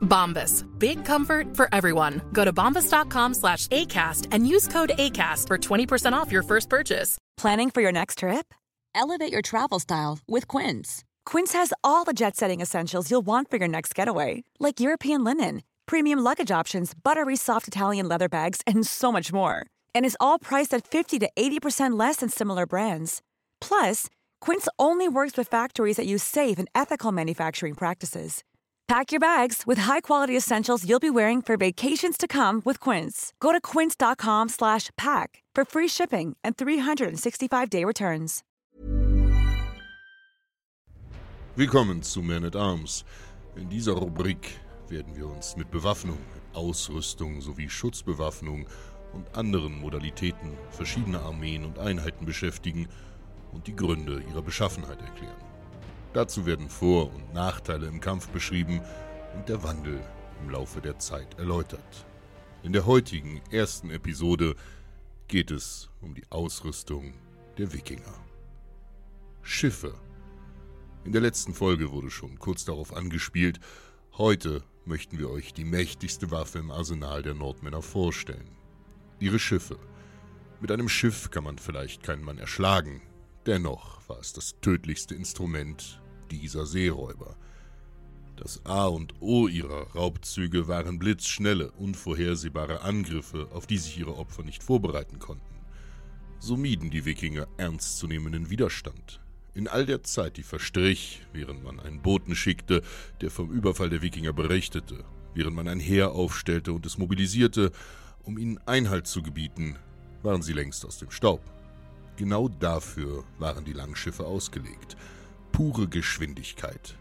Bombas. Big comfort for everyone. Go to bombas.com slash ACAST and use code ACAST for 20% off your first purchase. Planning for your next trip? Elevate your travel style with Quince. Quince has all the jet setting essentials you'll want for your next getaway, like European linen, premium luggage options, buttery soft Italian leather bags, and so much more. And is all priced at 50 to 80% less than similar brands. Plus, Quince only works with factories that use safe and ethical manufacturing practices. Pack your bags with high-quality essentials you'll be wearing for vacations to come with Quince. Go to quince.com/pack for free shipping and 365-day returns. Willkommen zu Man at Arms. In dieser Rubrik werden wir uns mit Bewaffnung, Ausrüstung sowie Schutzbewaffnung und anderen Modalitäten verschiedener Armeen und Einheiten beschäftigen und die Gründe ihrer Beschaffenheit erklären. Dazu werden Vor- und Nachteile im Kampf beschrieben und der Wandel im Laufe der Zeit erläutert. In der heutigen ersten Episode geht es um die Ausrüstung der Wikinger. Schiffe. In der letzten Folge wurde schon kurz darauf angespielt, heute möchten wir euch die mächtigste Waffe im Arsenal der Nordmänner vorstellen. Ihre Schiffe. Mit einem Schiff kann man vielleicht keinen Mann erschlagen, dennoch war es das tödlichste Instrument dieser Seeräuber. Das A und O ihrer Raubzüge waren blitzschnelle, unvorhersehbare Angriffe, auf die sich ihre Opfer nicht vorbereiten konnten. So mieden die Wikinger ernstzunehmenden Widerstand. In all der Zeit, die verstrich, während man einen Boten schickte, der vom Überfall der Wikinger berichtete, während man ein Heer aufstellte und es mobilisierte, um ihnen Einhalt zu gebieten, waren sie längst aus dem Staub. Genau dafür waren die Langschiffe ausgelegt. Pure Geschwindigkeit.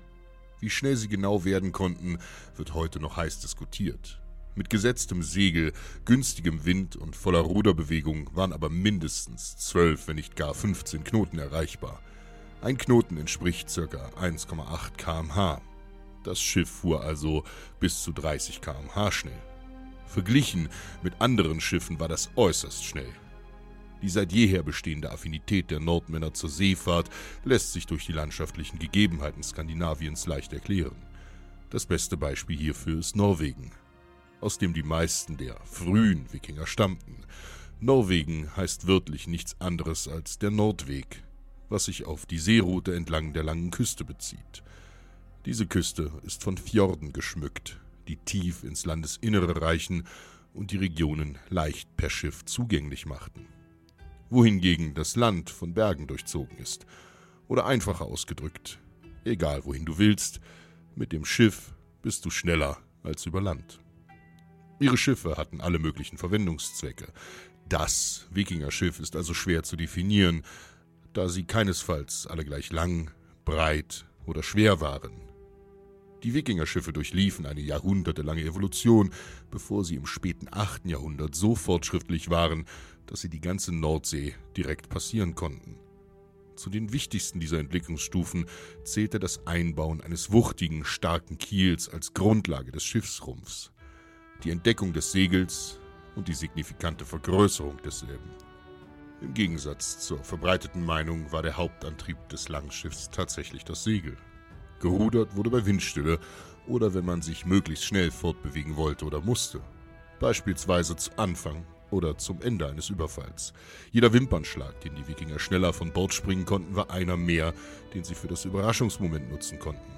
Wie schnell sie genau werden konnten, wird heute noch heiß diskutiert. Mit gesetztem Segel, günstigem Wind und voller Ruderbewegung waren aber mindestens 12, wenn nicht gar 15 Knoten erreichbar. Ein Knoten entspricht ca. 1,8 kmh. Das Schiff fuhr also bis zu 30 kmh schnell. Verglichen mit anderen Schiffen war das äußerst schnell. Die seit jeher bestehende Affinität der Nordmänner zur Seefahrt lässt sich durch die landschaftlichen Gegebenheiten Skandinaviens leicht erklären. Das beste Beispiel hierfür ist Norwegen, aus dem die meisten der frühen Wikinger stammten. Norwegen heißt wörtlich nichts anderes als der Nordweg, was sich auf die Seeroute entlang der langen Küste bezieht. Diese Küste ist von Fjorden geschmückt, die tief ins Landesinnere reichen und die Regionen leicht per Schiff zugänglich machten. Wohingegen das Land von Bergen durchzogen ist. Oder einfacher ausgedrückt, egal wohin du willst, mit dem Schiff bist du schneller als über Land. Ihre Schiffe hatten alle möglichen Verwendungszwecke. Das Wikingerschiff ist also schwer zu definieren, da sie keinesfalls alle gleich lang, breit oder schwer waren. Die Wikingerschiffe durchliefen eine jahrhundertelange Evolution, bevor sie im späten 8. Jahrhundert so fortschrittlich waren, dass sie die ganze Nordsee direkt passieren konnten. Zu den wichtigsten dieser Entwicklungsstufen zählte das Einbauen eines wuchtigen, starken Kiels als Grundlage des Schiffsrumpfs, die Entdeckung des Segels und die signifikante Vergrößerung desselben. Im Gegensatz zur verbreiteten Meinung war der Hauptantrieb des Langschiffs tatsächlich das Segel. Gerudert wurde bei Windstille oder wenn man sich möglichst schnell fortbewegen wollte oder musste. Beispielsweise zu Anfang oder zum Ende eines Überfalls. Jeder Wimpernschlag, den die Wikinger schneller von Bord springen konnten, war einer mehr, den sie für das Überraschungsmoment nutzen konnten.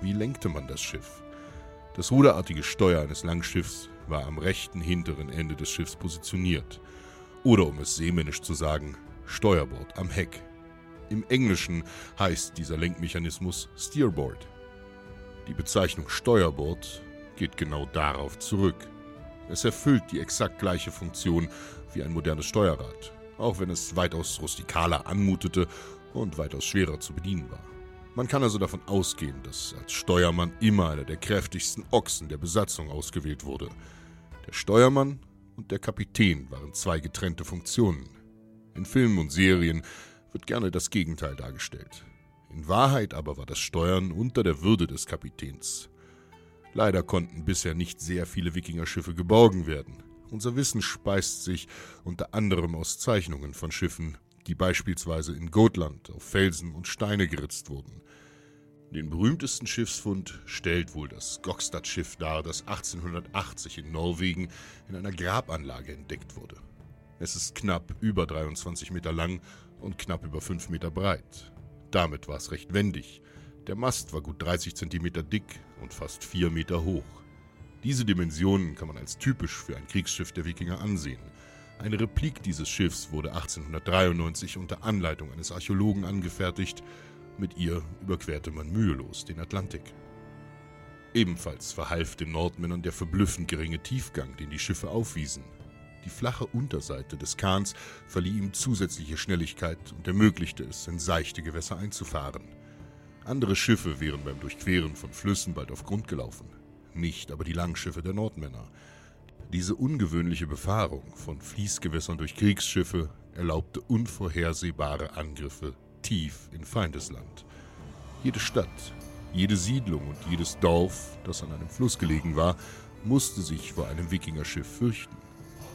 Wie lenkte man das Schiff? Das ruderartige Steuer eines Langschiffs war am rechten hinteren Ende des Schiffs positioniert. Oder um es seemännisch zu sagen, Steuerbord am Heck. Im Englischen heißt dieser Lenkmechanismus Steerboard. Die Bezeichnung Steuerbord geht genau darauf zurück. Es erfüllt die exakt gleiche Funktion wie ein modernes Steuerrad, auch wenn es weitaus rustikaler anmutete und weitaus schwerer zu bedienen war. Man kann also davon ausgehen, dass als Steuermann immer einer der kräftigsten Ochsen der Besatzung ausgewählt wurde. Der Steuermann und der Kapitän waren zwei getrennte Funktionen. In Filmen und Serien wird gerne das Gegenteil dargestellt. In Wahrheit aber war das Steuern unter der Würde des Kapitäns. Leider konnten bisher nicht sehr viele Wikingerschiffe geborgen werden. Unser Wissen speist sich unter anderem aus Zeichnungen von Schiffen, die beispielsweise in Gotland auf Felsen und Steine geritzt wurden. Den berühmtesten Schiffsfund stellt wohl das Gokstad-Schiff dar, das 1880 in Norwegen in einer Grabanlage entdeckt wurde. Es ist knapp über 23 Meter lang und knapp über 5 Meter breit. Damit war es recht wendig. Der Mast war gut 30 Zentimeter dick und fast 4 Meter hoch. Diese Dimensionen kann man als typisch für ein Kriegsschiff der Wikinger ansehen. Eine Replik dieses Schiffs wurde 1893 unter Anleitung eines Archäologen angefertigt. Mit ihr überquerte man mühelos den Atlantik. Ebenfalls verhalf den Nordmännern der verblüffend geringe Tiefgang, den die Schiffe aufwiesen. Die flache Unterseite des Kahns verlieh ihm zusätzliche Schnelligkeit und ermöglichte es, in seichte Gewässer einzufahren. Andere Schiffe wären beim Durchqueren von Flüssen bald auf Grund gelaufen, nicht aber die Langschiffe der Nordmänner. Diese ungewöhnliche Befahrung von Fließgewässern durch Kriegsschiffe erlaubte unvorhersehbare Angriffe tief in Feindesland. Jede Stadt, jede Siedlung und jedes Dorf, das an einem Fluss gelegen war, musste sich vor einem Wikingerschiff fürchten.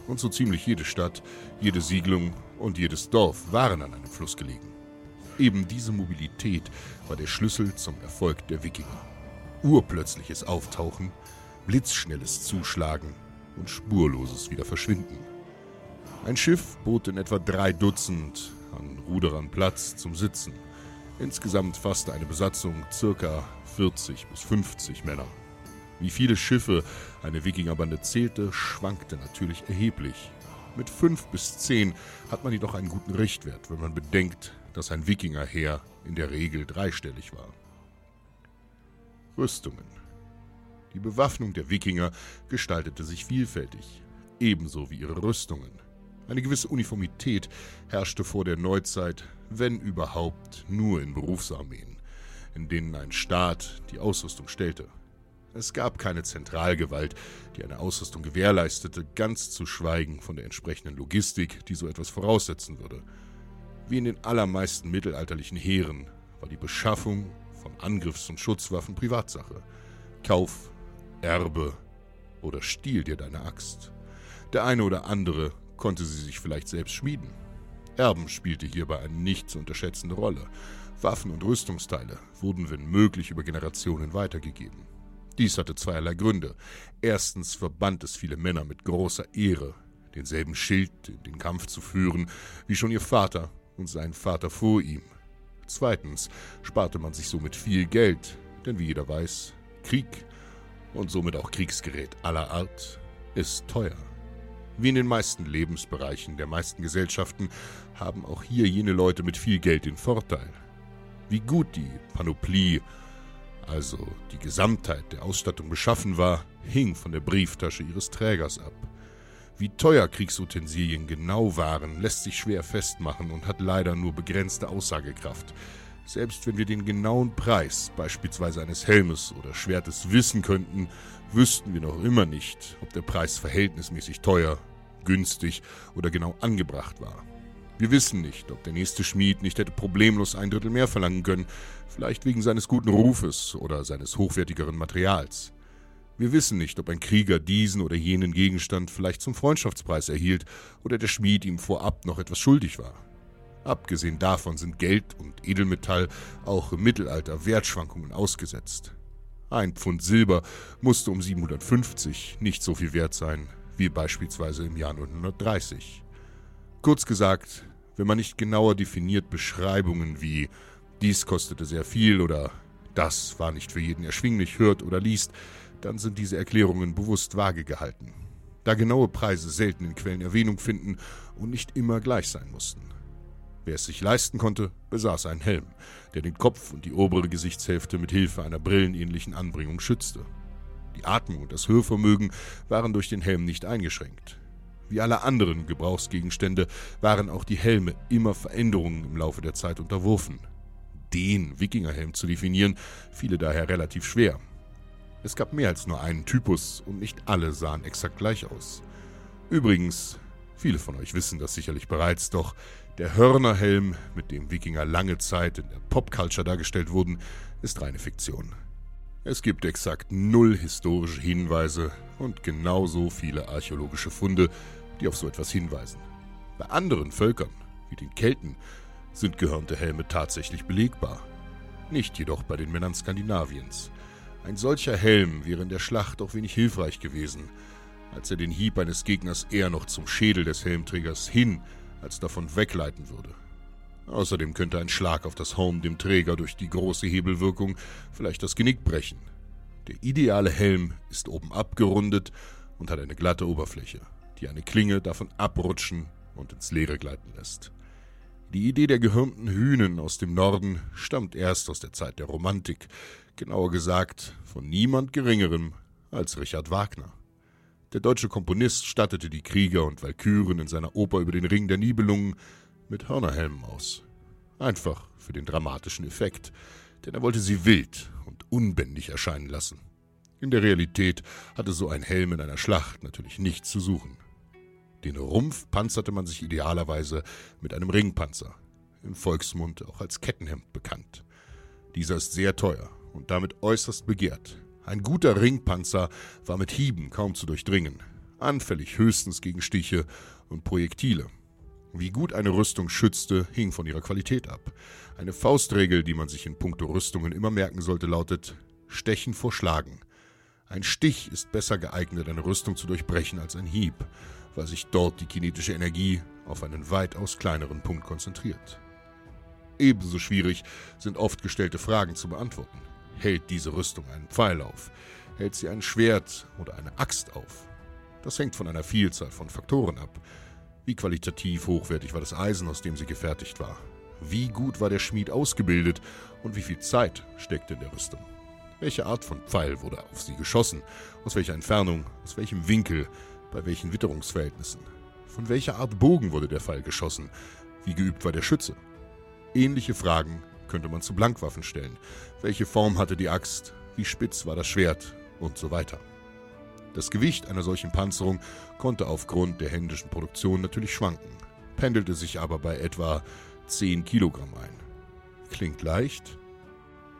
Und so ziemlich jede Stadt, jede Siedlung und jedes Dorf waren an einem Fluss gelegen. Eben diese Mobilität war der Schlüssel zum Erfolg der Wikinger. Urplötzliches Auftauchen, blitzschnelles Zuschlagen und spurloses Wiederverschwinden. Ein Schiff bot in etwa drei Dutzend an Ruderern Platz zum Sitzen. Insgesamt fasste eine Besatzung circa 40 bis 50 Männer. Wie viele Schiffe eine Wikingerbande zählte, schwankte natürlich erheblich. Mit fünf bis zehn hat man jedoch einen guten Richtwert, wenn man bedenkt, dass ein Wikingerheer in der Regel dreistellig war. Rüstungen. Die Bewaffnung der Wikinger gestaltete sich vielfältig, ebenso wie ihre Rüstungen. Eine gewisse Uniformität herrschte vor der Neuzeit, wenn überhaupt nur in Berufsarmeen, in denen ein Staat die Ausrüstung stellte. Es gab keine Zentralgewalt, die eine Ausrüstung gewährleistete, ganz zu schweigen von der entsprechenden Logistik, die so etwas voraussetzen würde. Wie in den allermeisten mittelalterlichen Heeren war die Beschaffung von Angriffs- und Schutzwaffen Privatsache. Kauf, Erbe oder stiehl dir deine Axt. Der eine oder andere konnte sie sich vielleicht selbst schmieden. Erben spielte hierbei eine nicht zu unterschätzende Rolle. Waffen und Rüstungsteile wurden wenn möglich über Generationen weitergegeben. Dies hatte zweierlei Gründe. Erstens verband es viele Männer mit großer Ehre, denselben Schild in den Kampf zu führen, wie schon ihr Vater und sein Vater vor ihm. Zweitens sparte man sich somit viel Geld, denn wie jeder weiß, Krieg und somit auch Kriegsgerät aller Art ist teuer. Wie in den meisten Lebensbereichen der meisten Gesellschaften haben auch hier jene Leute mit viel Geld den Vorteil. Wie gut die Panoplie also die Gesamtheit der Ausstattung beschaffen war, hing von der Brieftasche ihres Trägers ab. Wie teuer Kriegsutensilien genau waren, lässt sich schwer festmachen und hat leider nur begrenzte Aussagekraft. Selbst wenn wir den genauen Preis beispielsweise eines Helmes oder Schwertes wissen könnten, wüssten wir noch immer nicht, ob der Preis verhältnismäßig teuer, günstig oder genau angebracht war. Wir wissen nicht, ob der nächste Schmied nicht hätte problemlos ein Drittel mehr verlangen können, vielleicht wegen seines guten Rufes oder seines hochwertigeren Materials. Wir wissen nicht, ob ein Krieger diesen oder jenen Gegenstand vielleicht zum Freundschaftspreis erhielt oder der Schmied ihm vorab noch etwas schuldig war. Abgesehen davon sind Geld und Edelmetall auch im Mittelalter Wertschwankungen ausgesetzt. Ein Pfund Silber musste um 750 nicht so viel wert sein wie beispielsweise im Jahr 1930. Kurz gesagt, wenn man nicht genauer definiert Beschreibungen wie dies kostete sehr viel oder das war nicht für jeden erschwinglich hört oder liest, dann sind diese Erklärungen bewusst vage gehalten, da genaue Preise selten in Quellen Erwähnung finden und nicht immer gleich sein mussten. Wer es sich leisten konnte, besaß einen Helm, der den Kopf und die obere Gesichtshälfte mit Hilfe einer brillenähnlichen Anbringung schützte. Die Atmung und das Hörvermögen waren durch den Helm nicht eingeschränkt. Wie alle anderen Gebrauchsgegenstände waren auch die Helme immer Veränderungen im Laufe der Zeit unterworfen. Den Wikingerhelm zu definieren, fiele daher relativ schwer. Es gab mehr als nur einen Typus und nicht alle sahen exakt gleich aus. Übrigens, viele von euch wissen das sicherlich bereits, doch der Hörnerhelm, mit dem Wikinger lange Zeit in der Popculture dargestellt wurden, ist reine Fiktion. Es gibt exakt null historische Hinweise und genauso viele archäologische Funde, die auf so etwas hinweisen. Bei anderen Völkern, wie den Kelten, sind gehörnte Helme tatsächlich belegbar. Nicht jedoch bei den Männern Skandinaviens. Ein solcher Helm wäre in der Schlacht auch wenig hilfreich gewesen, als er den Hieb eines Gegners eher noch zum Schädel des Helmträgers hin als davon wegleiten würde. Außerdem könnte ein Schlag auf das Horn dem Träger durch die große Hebelwirkung vielleicht das Genick brechen. Der ideale Helm ist oben abgerundet und hat eine glatte Oberfläche, die eine Klinge davon abrutschen und ins Leere gleiten lässt. Die Idee der gehirnten Hühnen aus dem Norden stammt erst aus der Zeit der Romantik, genauer gesagt von niemand Geringerem als Richard Wagner. Der deutsche Komponist stattete die Krieger und Walküren in seiner Oper über den Ring der Nibelungen mit Hörnerhelmen aus. Einfach für den dramatischen Effekt, denn er wollte sie wild und unbändig erscheinen lassen. In der Realität hatte so ein Helm in einer Schlacht natürlich nichts zu suchen. Den Rumpf panzerte man sich idealerweise mit einem Ringpanzer, im Volksmund auch als Kettenhemd bekannt. Dieser ist sehr teuer und damit äußerst begehrt, ein guter Ringpanzer war mit Hieben kaum zu durchdringen, anfällig höchstens gegen Stiche und Projektile. Wie gut eine Rüstung schützte, hing von ihrer Qualität ab. Eine Faustregel, die man sich in puncto Rüstungen immer merken sollte, lautet Stechen vor Schlagen. Ein Stich ist besser geeignet, eine Rüstung zu durchbrechen als ein Hieb, weil sich dort die kinetische Energie auf einen weitaus kleineren Punkt konzentriert. Ebenso schwierig sind oft gestellte Fragen zu beantworten. Hält diese Rüstung einen Pfeil auf? Hält sie ein Schwert oder eine Axt auf? Das hängt von einer Vielzahl von Faktoren ab. Wie qualitativ hochwertig war das Eisen, aus dem sie gefertigt war? Wie gut war der Schmied ausgebildet und wie viel Zeit steckte in der Rüstung? Welche Art von Pfeil wurde auf sie geschossen? Aus welcher Entfernung? Aus welchem Winkel? Bei welchen Witterungsverhältnissen? Von welcher Art Bogen wurde der Pfeil geschossen? Wie geübt war der Schütze? Ähnliche Fragen könnte man zu Blankwaffen stellen. Welche Form hatte die Axt? Wie spitz war das Schwert? Und so weiter. Das Gewicht einer solchen Panzerung konnte aufgrund der händischen Produktion natürlich schwanken, pendelte sich aber bei etwa 10 Kilogramm ein. Klingt leicht?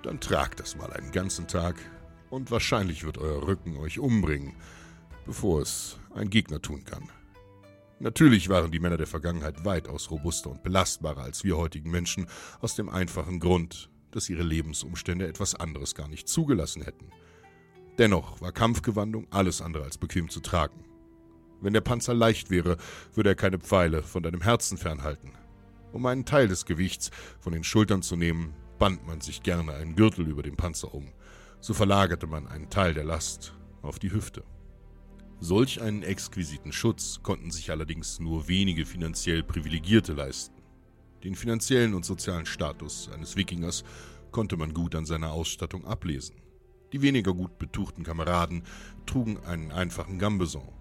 Dann tragt das mal einen ganzen Tag und wahrscheinlich wird euer Rücken euch umbringen, bevor es ein Gegner tun kann. Natürlich waren die Männer der Vergangenheit weitaus robuster und belastbarer als wir heutigen Menschen, aus dem einfachen Grund, dass ihre Lebensumstände etwas anderes gar nicht zugelassen hätten. Dennoch war Kampfgewandung alles andere als bequem zu tragen. Wenn der Panzer leicht wäre, würde er keine Pfeile von deinem Herzen fernhalten. Um einen Teil des Gewichts von den Schultern zu nehmen, band man sich gerne einen Gürtel über den Panzer um. So verlagerte man einen Teil der Last auf die Hüfte. Solch einen exquisiten Schutz konnten sich allerdings nur wenige finanziell Privilegierte leisten. Den finanziellen und sozialen Status eines Wikingers konnte man gut an seiner Ausstattung ablesen. Die weniger gut betuchten Kameraden trugen einen einfachen Gambeson.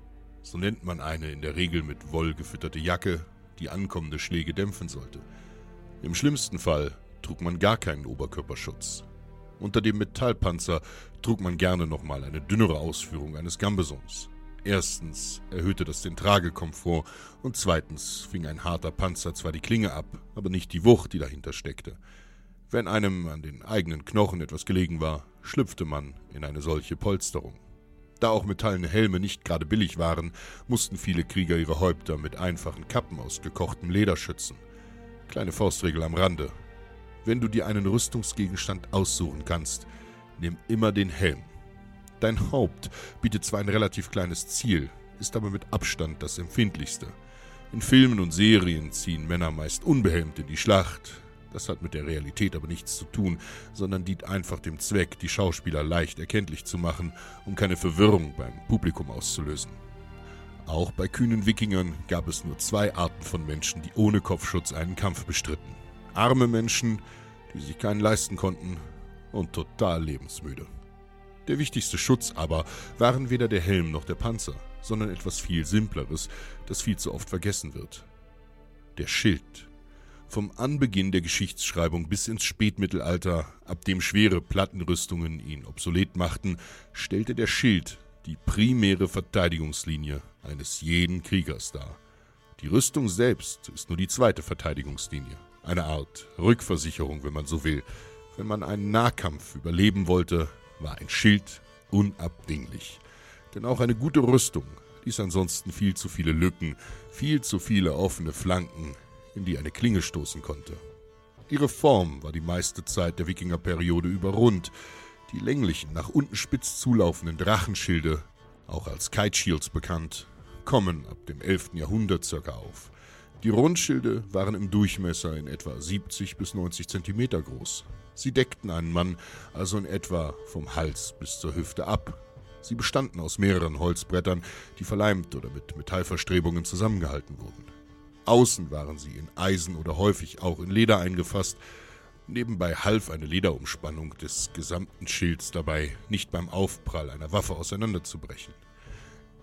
So nennt man eine in der Regel mit Woll gefütterte Jacke, die ankommende Schläge dämpfen sollte. Im schlimmsten Fall trug man gar keinen Oberkörperschutz. Unter dem Metallpanzer trug man gerne nochmal eine dünnere Ausführung eines Gambesons. Erstens erhöhte das den Tragekomfort und zweitens fing ein harter Panzer zwar die Klinge ab, aber nicht die Wucht, die dahinter steckte. Wenn einem an den eigenen Knochen etwas gelegen war, schlüpfte man in eine solche Polsterung. Da auch metallene Helme nicht gerade billig waren, mussten viele Krieger ihre Häupter mit einfachen Kappen aus gekochtem Leder schützen. Kleine Faustregel am Rande. Wenn du dir einen Rüstungsgegenstand aussuchen kannst, nimm immer den Helm. Dein Haupt bietet zwar ein relativ kleines Ziel, ist aber mit Abstand das empfindlichste. In Filmen und Serien ziehen Männer meist unbehelmt in die Schlacht. Das hat mit der Realität aber nichts zu tun, sondern dient einfach dem Zweck, die Schauspieler leicht erkenntlich zu machen, um keine Verwirrung beim Publikum auszulösen. Auch bei kühnen Wikingern gab es nur zwei Arten von Menschen, die ohne Kopfschutz einen Kampf bestritten. Arme Menschen, die sich keinen leisten konnten, und total lebensmüde. Der wichtigste Schutz aber waren weder der Helm noch der Panzer, sondern etwas viel Simpleres, das viel zu oft vergessen wird. Der Schild. Vom Anbeginn der Geschichtsschreibung bis ins Spätmittelalter, ab dem schwere Plattenrüstungen ihn obsolet machten, stellte der Schild die primäre Verteidigungslinie eines jeden Kriegers dar. Die Rüstung selbst ist nur die zweite Verteidigungslinie, eine Art Rückversicherung, wenn man so will. Wenn man einen Nahkampf überleben wollte, war ein Schild unabdinglich. Denn auch eine gute Rüstung ließ ansonsten viel zu viele Lücken, viel zu viele offene Flanken, in die eine Klinge stoßen konnte. Ihre Form war die meiste Zeit der Wikingerperiode über rund. Die länglichen, nach unten spitz zulaufenden Drachenschilde, auch als Kite Shields bekannt, kommen ab dem 11. Jahrhundert circa auf. Die Rundschilde waren im Durchmesser in etwa 70 bis 90 Zentimeter groß. Sie deckten einen Mann also in etwa vom Hals bis zur Hüfte ab. Sie bestanden aus mehreren Holzbrettern, die verleimt oder mit Metallverstrebungen zusammengehalten wurden. Außen waren sie in Eisen oder häufig auch in Leder eingefasst. Nebenbei half eine Lederumspannung des gesamten Schilds dabei, nicht beim Aufprall einer Waffe auseinanderzubrechen.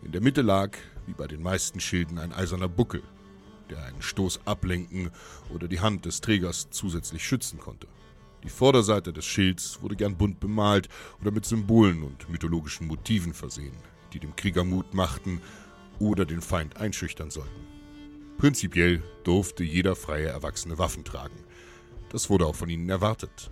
In der Mitte lag, wie bei den meisten Schilden, ein eiserner Buckel, der einen Stoß ablenken oder die Hand des Trägers zusätzlich schützen konnte. Die Vorderseite des Schilds wurde gern bunt bemalt oder mit Symbolen und mythologischen Motiven versehen, die dem Krieger Mut machten oder den Feind einschüchtern sollten. Prinzipiell durfte jeder freie Erwachsene Waffen tragen. Das wurde auch von ihnen erwartet.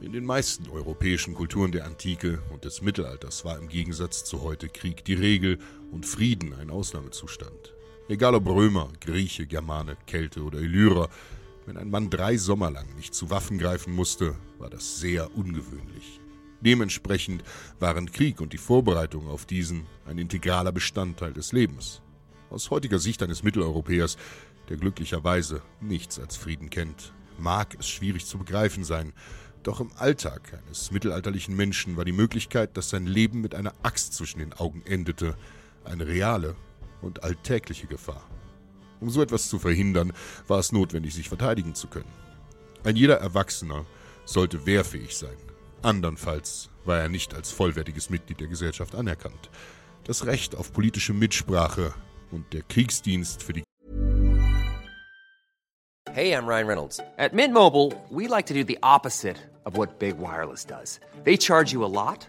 In den meisten europäischen Kulturen der Antike und des Mittelalters war im Gegensatz zu heute Krieg die Regel und Frieden ein Ausnahmezustand. Egal ob Römer, Grieche, Germane, Kelte oder Illyrer, wenn ein Mann drei Sommer lang nicht zu Waffen greifen musste, war das sehr ungewöhnlich. Dementsprechend waren Krieg und die Vorbereitung auf diesen ein integraler Bestandteil des Lebens. Aus heutiger Sicht eines Mitteleuropäers, der glücklicherweise nichts als Frieden kennt, mag es schwierig zu begreifen sein, doch im Alltag eines mittelalterlichen Menschen war die Möglichkeit, dass sein Leben mit einer Axt zwischen den Augen endete, eine reale und alltägliche Gefahr. Um so etwas zu verhindern, war es notwendig, sich verteidigen zu können. Ein jeder Erwachsener sollte wehrfähig sein. Andernfalls war er nicht als vollwertiges Mitglied der Gesellschaft anerkannt. Das Recht auf politische Mitsprache und der Kriegsdienst für die Hey, I'm Ryan Reynolds. At Mint Mobile, we like to do the opposite of what Big Wireless does. They charge you a lot,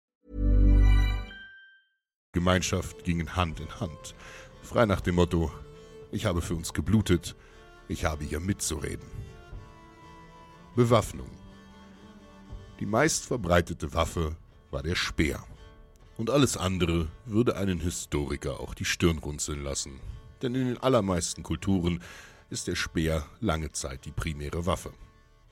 Gemeinschaft gingen Hand in Hand, frei nach dem Motto: Ich habe für uns geblutet, ich habe hier mitzureden. Bewaffnung. Die meistverbreitete Waffe war der Speer. Und alles andere würde einen Historiker auch die Stirn runzeln lassen. Denn in den allermeisten Kulturen ist der Speer lange Zeit die primäre Waffe.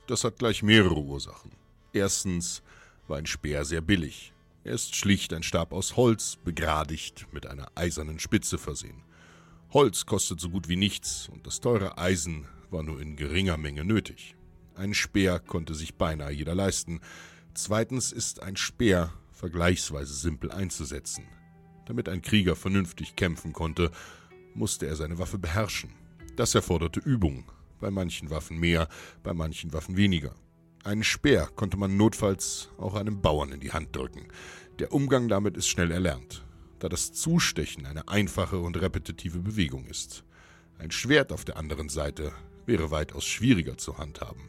Das hat gleich mehrere Ursachen. Erstens war ein Speer sehr billig. Er ist schlicht ein Stab aus Holz, begradigt, mit einer eisernen Spitze versehen. Holz kostet so gut wie nichts und das teure Eisen war nur in geringer Menge nötig. Ein Speer konnte sich beinahe jeder leisten. Zweitens ist ein Speer vergleichsweise simpel einzusetzen. Damit ein Krieger vernünftig kämpfen konnte, musste er seine Waffe beherrschen. Das erforderte Übung, bei manchen Waffen mehr, bei manchen Waffen weniger. Einen Speer konnte man notfalls auch einem Bauern in die Hand drücken. Der Umgang damit ist schnell erlernt, da das Zustechen eine einfache und repetitive Bewegung ist. Ein Schwert auf der anderen Seite wäre weitaus schwieriger zu handhaben.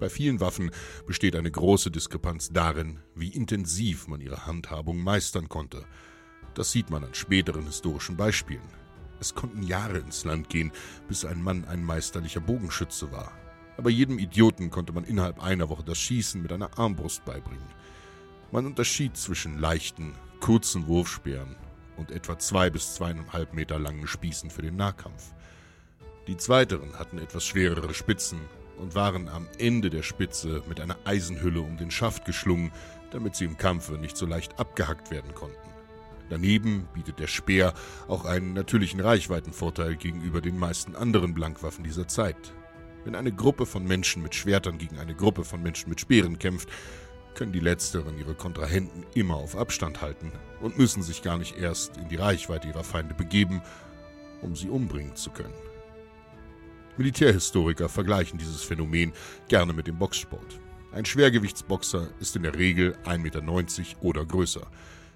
Bei vielen Waffen besteht eine große Diskrepanz darin, wie intensiv man ihre Handhabung meistern konnte. Das sieht man an späteren historischen Beispielen. Es konnten Jahre ins Land gehen, bis ein Mann ein meisterlicher Bogenschütze war. Aber jedem Idioten konnte man innerhalb einer Woche das Schießen mit einer Armbrust beibringen. Man unterschied zwischen leichten, kurzen Wurfspeeren und etwa zwei bis zweieinhalb Meter langen Spießen für den Nahkampf. Die zweiteren hatten etwas schwerere Spitzen und waren am Ende der Spitze mit einer Eisenhülle um den Schaft geschlungen, damit sie im Kampfe nicht so leicht abgehackt werden konnten. Daneben bietet der Speer auch einen natürlichen Reichweitenvorteil gegenüber den meisten anderen Blankwaffen dieser Zeit. Wenn eine Gruppe von Menschen mit Schwertern gegen eine Gruppe von Menschen mit Speeren kämpft, können die letzteren ihre Kontrahenten immer auf Abstand halten und müssen sich gar nicht erst in die Reichweite ihrer Feinde begeben, um sie umbringen zu können. Militärhistoriker vergleichen dieses Phänomen gerne mit dem Boxsport. Ein Schwergewichtsboxer ist in der Regel 1,90 Meter oder größer.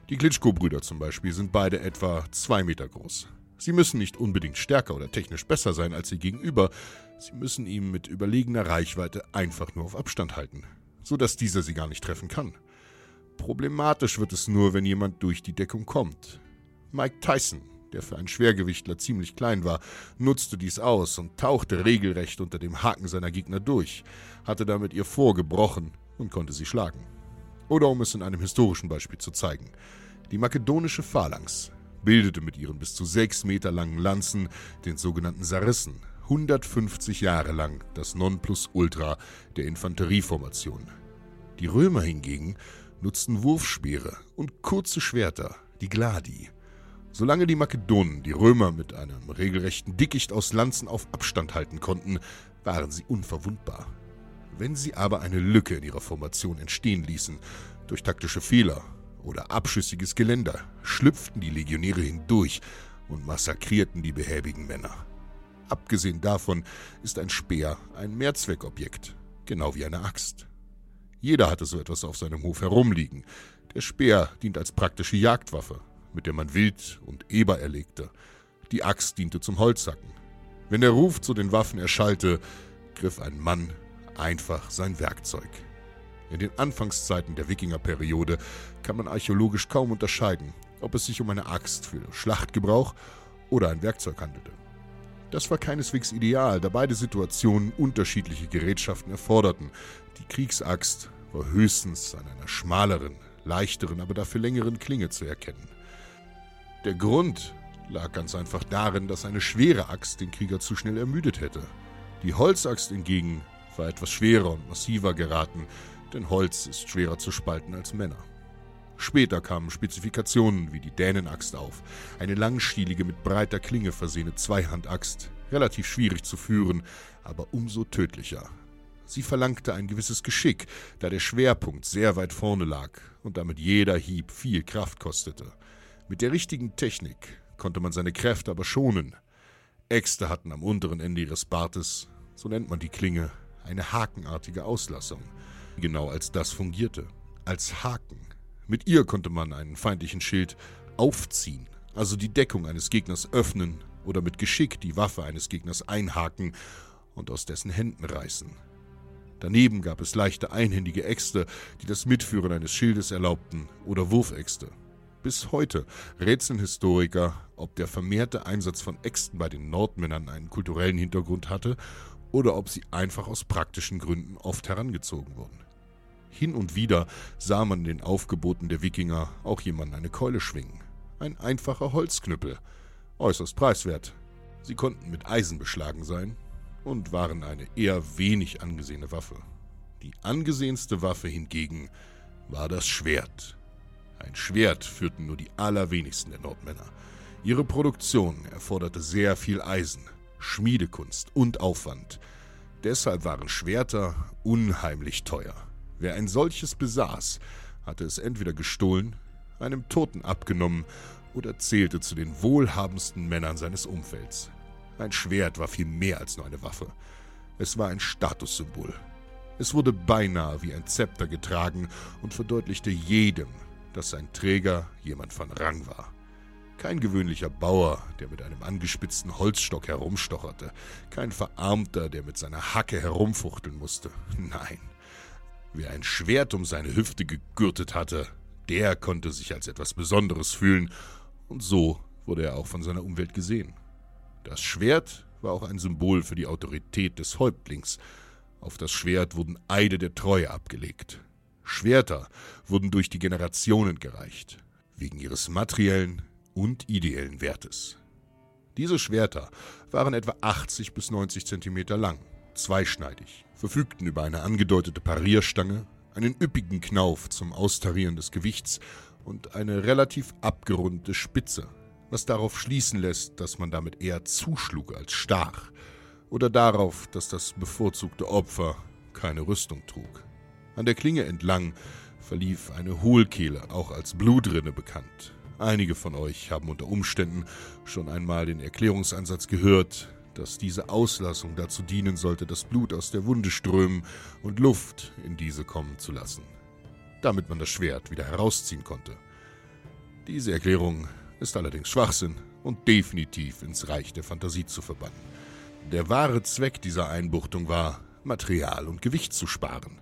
Die Klitschko-Brüder zum Beispiel sind beide etwa 2 Meter groß. Sie müssen nicht unbedingt stärker oder technisch besser sein als ihr Gegenüber, sie müssen ihm mit überlegener Reichweite einfach nur auf Abstand halten, so dass dieser sie gar nicht treffen kann. Problematisch wird es nur, wenn jemand durch die Deckung kommt. Mike Tyson der für einen Schwergewichtler ziemlich klein war, nutzte dies aus und tauchte regelrecht unter dem Haken seiner Gegner durch, hatte damit ihr vorgebrochen und konnte sie schlagen. Oder um es in einem historischen Beispiel zu zeigen, die makedonische Phalanx bildete mit ihren bis zu sechs Meter langen Lanzen, den sogenannten Sarissen, 150 Jahre lang das Nonplusultra der Infanterieformation. Die Römer hingegen nutzten Wurfspeere und kurze Schwerter, die Gladi, Solange die Makedonen die Römer mit einem regelrechten Dickicht aus Lanzen auf Abstand halten konnten, waren sie unverwundbar. Wenn sie aber eine Lücke in ihrer Formation entstehen ließen, durch taktische Fehler oder abschüssiges Geländer, schlüpften die Legionäre hindurch und massakrierten die behäbigen Männer. Abgesehen davon ist ein Speer ein Mehrzweckobjekt, genau wie eine Axt. Jeder hatte so etwas auf seinem Hof herumliegen. Der Speer dient als praktische Jagdwaffe, mit der man Wild und Eber erlegte. Die Axt diente zum Holzhacken. Wenn der Ruf zu den Waffen erschallte, griff ein Mann einfach sein Werkzeug. In den Anfangszeiten der Wikingerperiode kann man archäologisch kaum unterscheiden, ob es sich um eine Axt für Schlachtgebrauch oder ein Werkzeug handelte. Das war keineswegs ideal, da beide Situationen unterschiedliche Gerätschaften erforderten. Die Kriegsaxt war höchstens an einer schmaleren, leichteren, aber dafür längeren Klinge zu erkennen. Der Grund lag ganz einfach darin, dass eine schwere Axt den Krieger zu schnell ermüdet hätte. Die Holzaxt hingegen war etwas schwerer und massiver geraten, denn Holz ist schwerer zu spalten als Männer. Später kamen Spezifikationen wie die Dänenaxt auf, eine langstielige mit breiter Klinge versehene Zweihandaxt, relativ schwierig zu führen, aber umso tödlicher. Sie verlangte ein gewisses Geschick, da der Schwerpunkt sehr weit vorne lag und damit jeder Hieb viel Kraft kostete. Mit der richtigen Technik konnte man seine Kräfte aber schonen. Äxte hatten am unteren Ende ihres Bartes, so nennt man die Klinge, eine hakenartige Auslassung. Genau als das fungierte. Als Haken. Mit ihr konnte man einen feindlichen Schild aufziehen, also die Deckung eines Gegners öffnen oder mit Geschick die Waffe eines Gegners einhaken und aus dessen Händen reißen. Daneben gab es leichte einhändige Äxte, die das Mitführen eines Schildes erlaubten, oder Wurfäxte. Bis heute rätseln Historiker, ob der vermehrte Einsatz von Äxten bei den Nordmännern einen kulturellen Hintergrund hatte oder ob sie einfach aus praktischen Gründen oft herangezogen wurden. Hin und wieder sah man in den Aufgeboten der Wikinger auch jemanden eine Keule schwingen. Ein einfacher Holzknüppel, äußerst preiswert. Sie konnten mit Eisen beschlagen sein und waren eine eher wenig angesehene Waffe. Die angesehenste Waffe hingegen war das Schwert. Ein Schwert führten nur die allerwenigsten der Nordmänner. Ihre Produktion erforderte sehr viel Eisen, Schmiedekunst und Aufwand. Deshalb waren Schwerter unheimlich teuer. Wer ein solches besaß, hatte es entweder gestohlen, einem Toten abgenommen oder zählte zu den wohlhabendsten Männern seines Umfelds. Ein Schwert war viel mehr als nur eine Waffe. Es war ein Statussymbol. Es wurde beinahe wie ein Zepter getragen und verdeutlichte jedem, dass sein Träger jemand von Rang war. Kein gewöhnlicher Bauer, der mit einem angespitzten Holzstock herumstocherte, kein Verarmter, der mit seiner Hacke herumfuchteln musste. Nein, wer ein Schwert um seine Hüfte gegürtet hatte, der konnte sich als etwas Besonderes fühlen, und so wurde er auch von seiner Umwelt gesehen. Das Schwert war auch ein Symbol für die Autorität des Häuptlings. Auf das Schwert wurden Eide der Treue abgelegt. Schwerter wurden durch die Generationen gereicht, wegen ihres materiellen und ideellen Wertes. Diese Schwerter waren etwa 80 bis 90 Zentimeter lang, zweischneidig, verfügten über eine angedeutete Parierstange, einen üppigen Knauf zum Austarieren des Gewichts und eine relativ abgerundete Spitze, was darauf schließen lässt, dass man damit eher zuschlug als stach, oder darauf, dass das bevorzugte Opfer keine Rüstung trug. An der Klinge entlang verlief eine Hohlkehle, auch als Blutrinne bekannt. Einige von euch haben unter Umständen schon einmal den Erklärungsansatz gehört, dass diese Auslassung dazu dienen sollte, das Blut aus der Wunde strömen und Luft in diese kommen zu lassen, damit man das Schwert wieder herausziehen konnte. Diese Erklärung ist allerdings Schwachsinn und definitiv ins Reich der Fantasie zu verbannen. Der wahre Zweck dieser Einbuchtung war, Material und Gewicht zu sparen.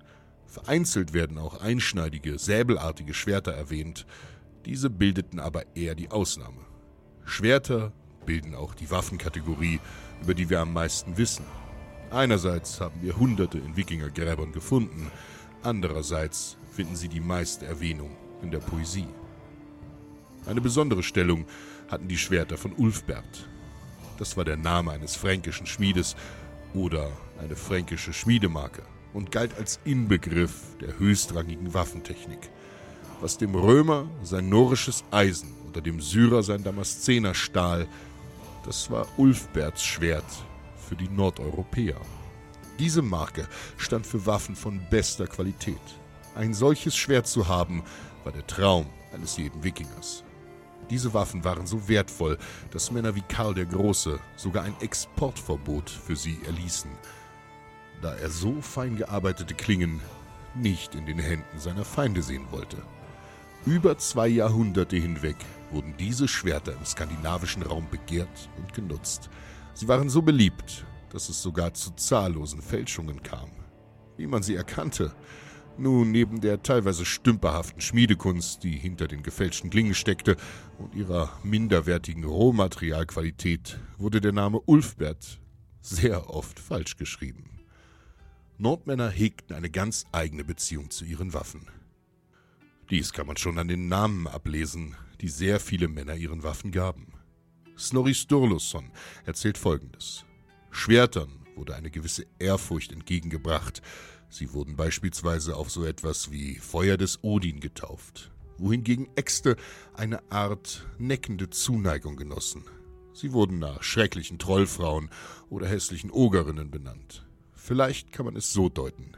Vereinzelt werden auch einschneidige, säbelartige Schwerter erwähnt, diese bildeten aber eher die Ausnahme. Schwerter bilden auch die Waffenkategorie, über die wir am meisten wissen. Einerseits haben wir Hunderte in Wikingergräbern gefunden, andererseits finden sie die meiste Erwähnung in der Poesie. Eine besondere Stellung hatten die Schwerter von Ulfbert. Das war der Name eines fränkischen Schmiedes oder eine fränkische Schmiedemarke und galt als Inbegriff der höchstrangigen Waffentechnik. Was dem Römer sein norisches Eisen oder dem Syrer sein Damaszener Stahl, das war Ulfberts Schwert für die Nordeuropäer. Diese Marke stand für Waffen von bester Qualität. Ein solches Schwert zu haben, war der Traum eines jeden Wikingers. Diese Waffen waren so wertvoll, dass Männer wie Karl der Große sogar ein Exportverbot für sie erließen, da er so fein gearbeitete Klingen nicht in den Händen seiner Feinde sehen wollte. Über zwei Jahrhunderte hinweg wurden diese Schwerter im skandinavischen Raum begehrt und genutzt. Sie waren so beliebt, dass es sogar zu zahllosen Fälschungen kam. Wie man sie erkannte, nun, neben der teilweise stümperhaften Schmiedekunst, die hinter den gefälschten Klingen steckte, und ihrer minderwertigen Rohmaterialqualität, wurde der Name Ulfbert sehr oft falsch geschrieben. Nordmänner hegten eine ganz eigene Beziehung zu ihren Waffen. Dies kann man schon an den Namen ablesen, die sehr viele Männer ihren Waffen gaben. Snorri Sturluson erzählt folgendes. Schwertern wurde eine gewisse Ehrfurcht entgegengebracht, Sie wurden beispielsweise auf so etwas wie Feuer des Odin getauft, wohingegen Äxte eine Art neckende Zuneigung genossen. Sie wurden nach schrecklichen Trollfrauen oder hässlichen Ogerinnen benannt. Vielleicht kann man es so deuten.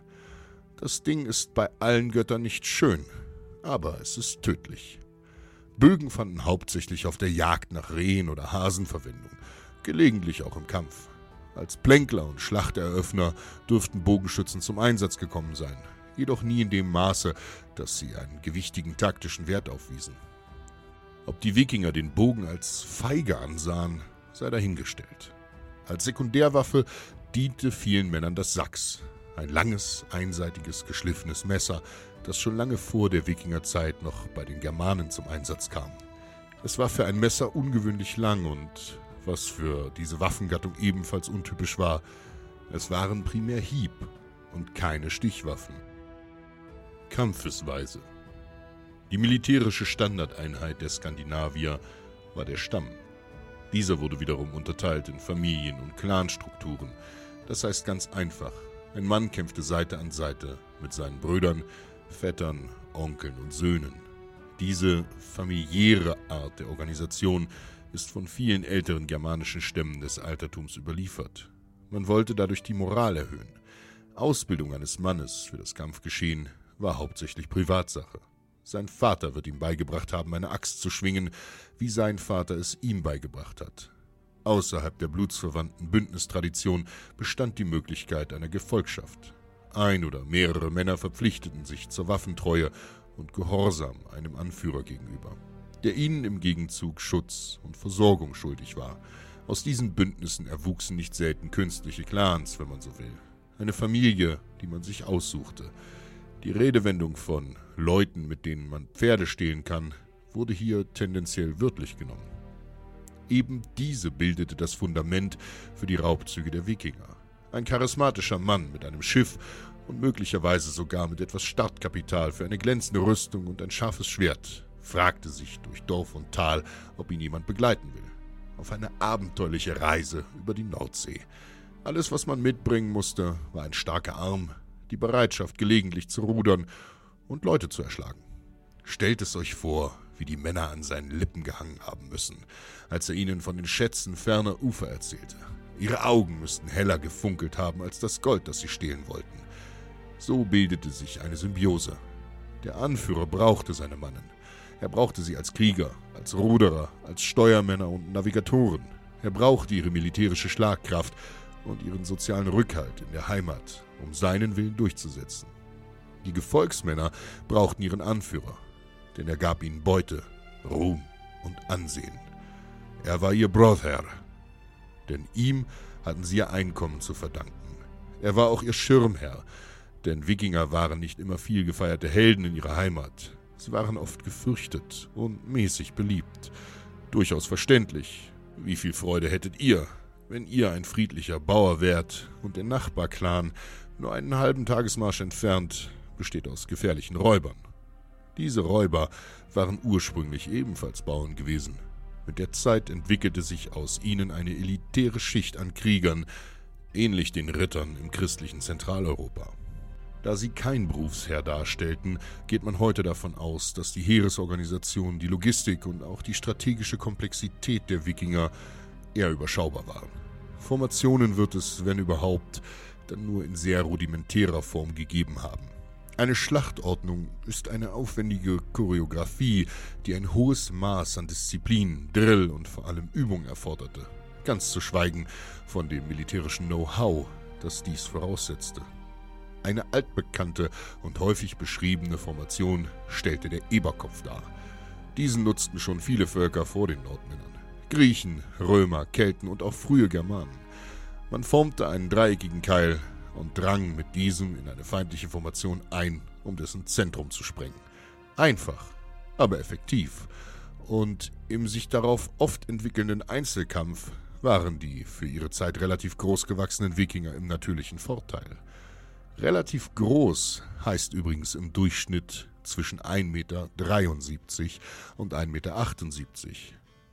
Das Ding ist bei allen Göttern nicht schön, aber es ist tödlich. Bögen fanden hauptsächlich auf der Jagd nach Rehen oder Hasen Verwendung, gelegentlich auch im Kampf. Als Plänkler und Schlachteröffner dürften Bogenschützen zum Einsatz gekommen sein, jedoch nie in dem Maße, dass sie einen gewichtigen taktischen Wert aufwiesen. Ob die Wikinger den Bogen als feige ansahen, sei dahingestellt. Als Sekundärwaffe diente vielen Männern das Sachs, ein langes, einseitiges, geschliffenes Messer, das schon lange vor der Wikingerzeit noch bei den Germanen zum Einsatz kam. Es war für ein Messer ungewöhnlich lang und was für diese Waffengattung ebenfalls untypisch war. Es waren primär Hieb und keine Stichwaffen. Kampfesweise. Die militärische Standardeinheit der Skandinavier war der Stamm. Dieser wurde wiederum unterteilt in Familien- und Clanstrukturen. Das heißt ganz einfach, ein Mann kämpfte Seite an Seite mit seinen Brüdern, Vettern, Onkeln und Söhnen. Diese familiäre Art der Organisation ist von vielen älteren germanischen Stämmen des Altertums überliefert. Man wollte dadurch die Moral erhöhen. Ausbildung eines Mannes für das Kampfgeschehen war hauptsächlich Privatsache. Sein Vater wird ihm beigebracht haben, eine Axt zu schwingen, wie sein Vater es ihm beigebracht hat. Außerhalb der blutsverwandten Bündnistradition bestand die Möglichkeit einer Gefolgschaft. Ein oder mehrere Männer verpflichteten sich zur Waffentreue und Gehorsam einem Anführer gegenüber. der ihnen im Gegenzug Schutz und Versorgung schuldig war. Aus diesen Bündnissen erwuchsen nicht selten künstliche Clans, wenn man so will. Eine Familie, die man sich aussuchte. Die Redewendung von Leuten, mit denen man Pferde stehlen kann, wurde hier tendenziell wörtlich genommen. Eben diese bildete das Fundament für die Raubzüge der Wikinger. Ein charismatischer Mann mit einem Schiff und möglicherweise sogar mit etwas Startkapital für eine glänzende Rüstung und ein scharfes Schwert fragte sich durch Dorf und Tal, ob ihn jemand begleiten will. Auf eine abenteuerliche Reise über die Nordsee. Alles, was man mitbringen musste, war ein starker Arm, die Bereitschaft, gelegentlich zu rudern und Leute zu erschlagen. Stellt es euch vor, wie die Männer an seinen Lippen gehangen haben müssen, als er ihnen von den Schätzen ferner Ufer erzählte. Ihre Augen müssten heller gefunkelt haben als das Gold, das sie stehlen wollten. So bildete sich eine Symbiose. Der Anführer brauchte seine Mannen. Er brauchte sie als Krieger, als Ruderer, als Steuermänner und Navigatoren. Er brauchte ihre militärische Schlagkraft und ihren sozialen Rückhalt in der Heimat, um seinen Willen durchzusetzen. Die Gefolgsmänner brauchten ihren Anführer, denn er gab ihnen Beute, Ruhm und Ansehen. Er war ihr Brother, denn ihm hatten sie ihr Einkommen zu verdanken. Er war auch ihr Schirmherr, denn Wikinger waren nicht immer viel gefeierte Helden in ihrer Heimat. Sie waren oft gefürchtet und mäßig beliebt. Durchaus verständlich. Wie viel Freude hättet ihr, wenn ihr ein friedlicher Bauer wärt und der Nachbarclan, nur einen halben Tagesmarsch entfernt, besteht aus gefährlichen Räubern. Diese Räuber waren ursprünglich ebenfalls Bauern gewesen. Mit der Zeit entwickelte sich aus ihnen eine elitäre Schicht an Kriegern, ähnlich den Rittern im christlichen Zentraleuropa. Da sie kein Berufsherr darstellten, geht man heute davon aus, dass die Heeresorganisation, die Logistik und auch die strategische Komplexität der Wikinger eher überschaubar waren. Formationen wird es, wenn überhaupt, dann nur in sehr rudimentärer Form gegeben haben. Eine Schlachtordnung ist eine aufwendige Choreografie, die ein hohes Maß an Disziplin, Drill und vor allem Übung erforderte. Ganz zu schweigen von dem militärischen Know-how, das dies voraussetzte. Eine altbekannte und häufig beschriebene Formation stellte der Eberkopf dar. Diesen nutzten schon viele Völker vor den Nordmännern. Griechen, Römer, Kelten und auch frühe Germanen. Man formte einen dreieckigen Keil und drang mit diesem in eine feindliche Formation ein, um dessen Zentrum zu sprengen. Einfach, aber effektiv. Und im sich darauf oft entwickelnden Einzelkampf waren die für ihre Zeit relativ groß gewachsenen Wikinger im natürlichen Vorteil. Relativ groß heißt übrigens im Durchschnitt zwischen 1,73 Meter und 1,78 Meter.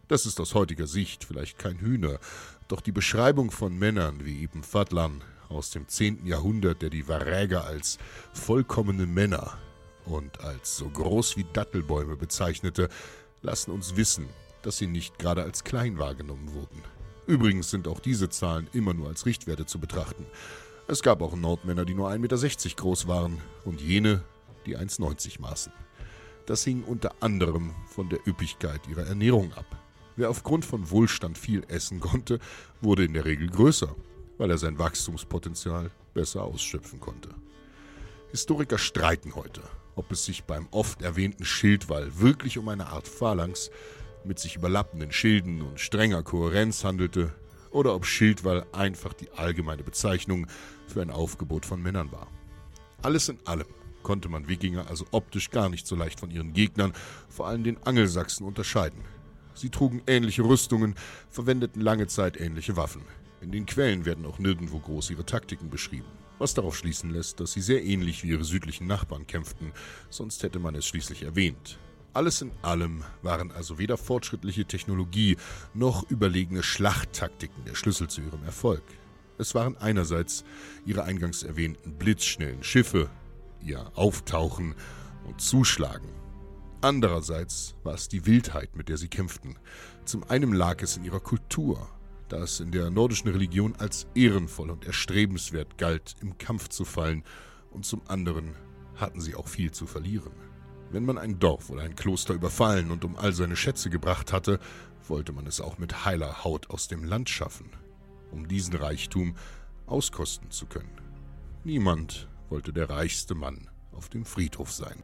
Das ist aus heutiger Sicht vielleicht kein Hühner, doch die Beschreibung von Männern wie Ibn Fadlan aus dem 10. Jahrhundert, der die Varäger als vollkommene Männer und als so groß wie Dattelbäume bezeichnete, lassen uns wissen, dass sie nicht gerade als klein wahrgenommen wurden. Übrigens sind auch diese Zahlen immer nur als Richtwerte zu betrachten. Es gab auch Nordmänner, die nur 1,60 Meter groß waren und jene, die 1,90 maßen. Das hing unter anderem von der Üppigkeit ihrer Ernährung ab. Wer aufgrund von Wohlstand viel essen konnte, wurde in der Regel größer weil er sein Wachstumspotenzial besser ausschöpfen konnte. Historiker streiten heute, ob es sich beim oft erwähnten Schildwall wirklich um eine Art Phalanx mit sich überlappenden Schilden und strenger Kohärenz handelte oder ob Schildwall einfach die allgemeine Bezeichnung für ein Aufgebot von Männern war. Alles in allem konnte man Wikinger also optisch gar nicht so leicht von ihren Gegnern, vor allem den Angelsachsen, unterscheiden. Sie trugen ähnliche Rüstungen, verwendeten lange Zeit ähnliche Waffen. In den Quellen werden auch nirgendwo groß ihre Taktiken beschrieben, was darauf schließen lässt, dass sie sehr ähnlich wie ihre südlichen Nachbarn kämpften, sonst hätte man es schließlich erwähnt. Alles in allem waren also weder fortschrittliche Technologie noch überlegene Schlachttaktiken der Schlüssel zu ihrem Erfolg. Es waren einerseits ihre eingangs erwähnten blitzschnellen Schiffe, ihr Auftauchen und Zuschlagen. Andererseits war es die Wildheit, mit der sie kämpften. Zum einen lag es in ihrer Kultur, da es in der nordischen Religion als ehrenvoll und erstrebenswert galt, im Kampf zu fallen, und zum anderen hatten sie auch viel zu verlieren. Wenn man ein Dorf oder ein Kloster überfallen und um all seine Schätze gebracht hatte, wollte man es auch mit heiler Haut aus dem Land schaffen, um diesen Reichtum auskosten zu können. Niemand wollte der reichste Mann auf dem Friedhof sein.